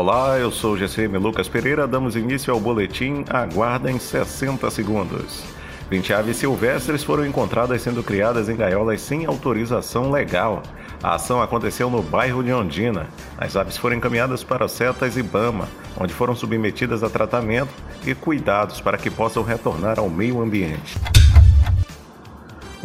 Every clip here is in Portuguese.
Olá, eu sou o GCM Lucas Pereira. Damos início ao boletim. Aguardem 60 segundos. 20 aves silvestres foram encontradas sendo criadas em gaiolas sem autorização legal. A ação aconteceu no bairro de Ondina. As aves foram encaminhadas para o CETAS e Bama, onde foram submetidas a tratamento e cuidados para que possam retornar ao meio ambiente.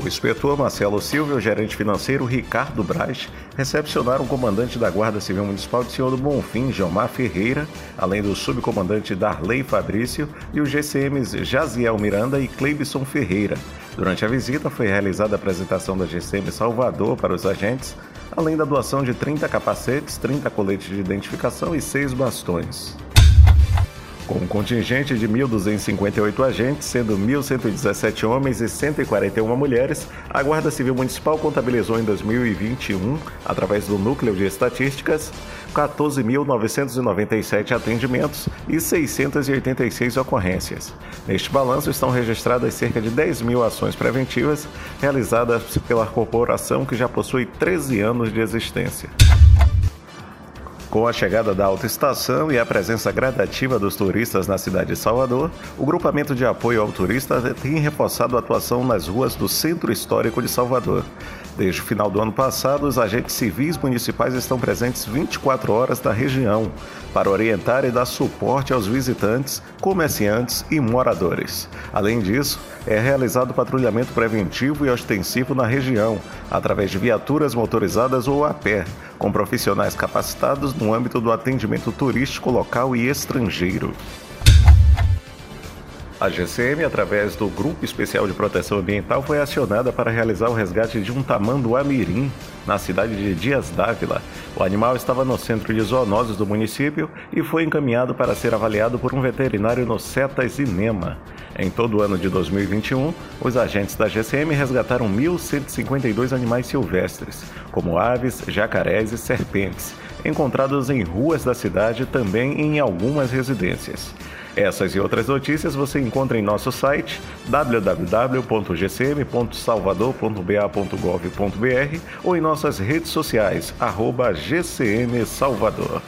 O inspetor Marcelo Silva e o gerente financeiro Ricardo Braz recepcionaram o comandante da Guarda Civil Municipal de Senhor do Bonfim, Gilmar Ferreira, além do subcomandante Darley Fabrício e os GCMs Jaziel Miranda e Cleibson Ferreira. Durante a visita foi realizada a apresentação da GCM Salvador para os agentes, além da doação de 30 capacetes, 30 coletes de identificação e 6 bastões. Com um contingente de 1.258 agentes, sendo 1.117 homens e 141 mulheres, a Guarda Civil Municipal contabilizou em 2021, através do Núcleo de Estatísticas, 14.997 atendimentos e 686 ocorrências. Neste balanço estão registradas cerca de 10 mil ações preventivas realizadas pela corporação que já possui 13 anos de existência. Com a chegada da autoestação e a presença gradativa dos turistas na cidade de Salvador, o grupamento de apoio ao turista tem reforçado a atuação nas ruas do Centro Histórico de Salvador. Desde o final do ano passado, os agentes civis municipais estão presentes 24 horas na região para orientar e dar suporte aos visitantes, comerciantes e moradores. Além disso, é realizado patrulhamento preventivo e ostensivo na região, através de viaturas motorizadas ou a pé, com profissionais capacitados no âmbito do atendimento turístico local e estrangeiro. A GCM, através do Grupo Especial de Proteção Ambiental, foi acionada para realizar o resgate de um tamanduá mirim na cidade de Dias Dávila. O animal estava no centro de zoonoses do município e foi encaminhado para ser avaliado por um veterinário no Cetas Inema. Em todo o ano de 2021, os agentes da GCM resgataram 1.152 animais silvestres, como aves, jacarés e serpentes, encontrados em ruas da cidade também em algumas residências. Essas e outras notícias você encontra em nosso site www.gcm.salvador.ba.gov.br ou em nossas redes sociais, arroba GCM Salvador.